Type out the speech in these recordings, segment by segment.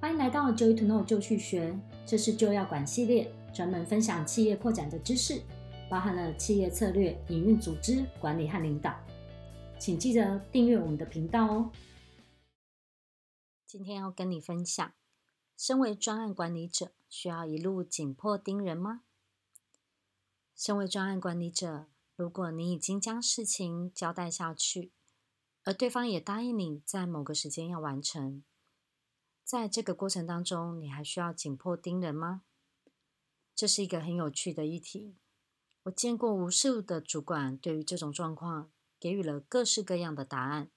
欢迎来到 Joy to Know 就去学，这是就要管系列，专门分享企业扩展的知识，包含了企业策略、营运、组织管理和领导。请记得订阅我们的频道哦。今天要跟你分享，身为专案管理者，需要一路紧迫盯人吗？身为专案管理者，如果你已经将事情交代下去，而对方也答应你在某个时间要完成。在这个过程当中，你还需要紧迫盯人吗？这是一个很有趣的议题。我见过无数的主管对于这种状况给予了各式各样的答案，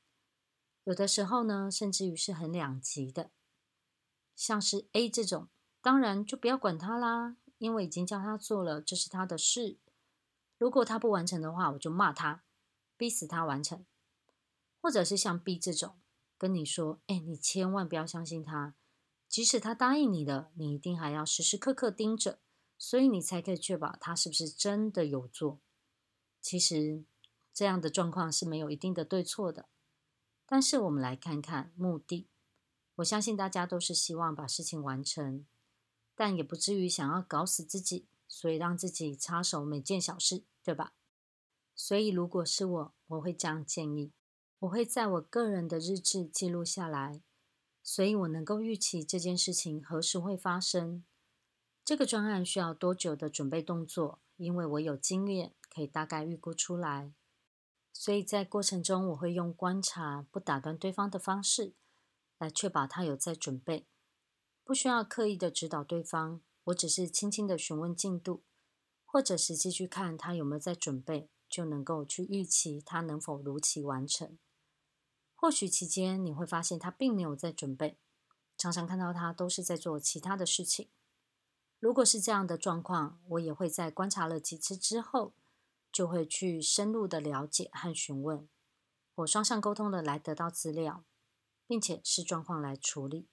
有的时候呢，甚至于是很两极的。像是 A 这种，当然就不要管他啦，因为已经叫他做了，这是他的事。如果他不完成的话，我就骂他，逼死他完成。或者是像 B 这种。跟你说，哎，你千万不要相信他，即使他答应你的，你一定还要时时刻刻盯着，所以你才可以确保他是不是真的有做。其实这样的状况是没有一定的对错的，但是我们来看看目的。我相信大家都是希望把事情完成，但也不至于想要搞死自己，所以让自己插手每件小事，对吧？所以如果是我，我会这样建议。我会在我个人的日志记录下来，所以我能够预期这件事情何时会发生。这个专案需要多久的准备动作？因为我有经验，可以大概预估出来。所以在过程中，我会用观察、不打断对方的方式，来确保他有在准备。不需要刻意的指导对方，我只是轻轻的询问进度，或者实际去看他有没有在准备，就能够去预期他能否如期完成。或许期间你会发现他并没有在准备，常常看到他都是在做其他的事情。如果是这样的状况，我也会在观察了几次之后，就会去深入的了解和询问，我双向沟通的来得到资料，并且视状况来处理。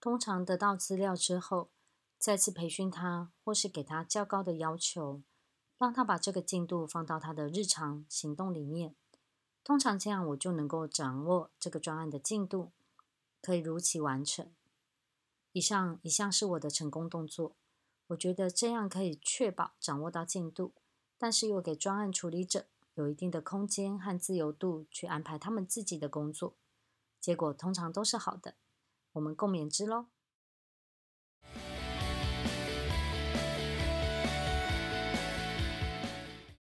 通常得到资料之后，再次培训他，或是给他较高的要求，让他把这个进度放到他的日常行动里面。通常这样，我就能够掌握这个专案的进度，可以如期完成。以上一项是我的成功动作，我觉得这样可以确保掌握到进度，但是又给专案处理者有一定的空间和自由度去安排他们自己的工作，结果通常都是好的。我们共勉之喽。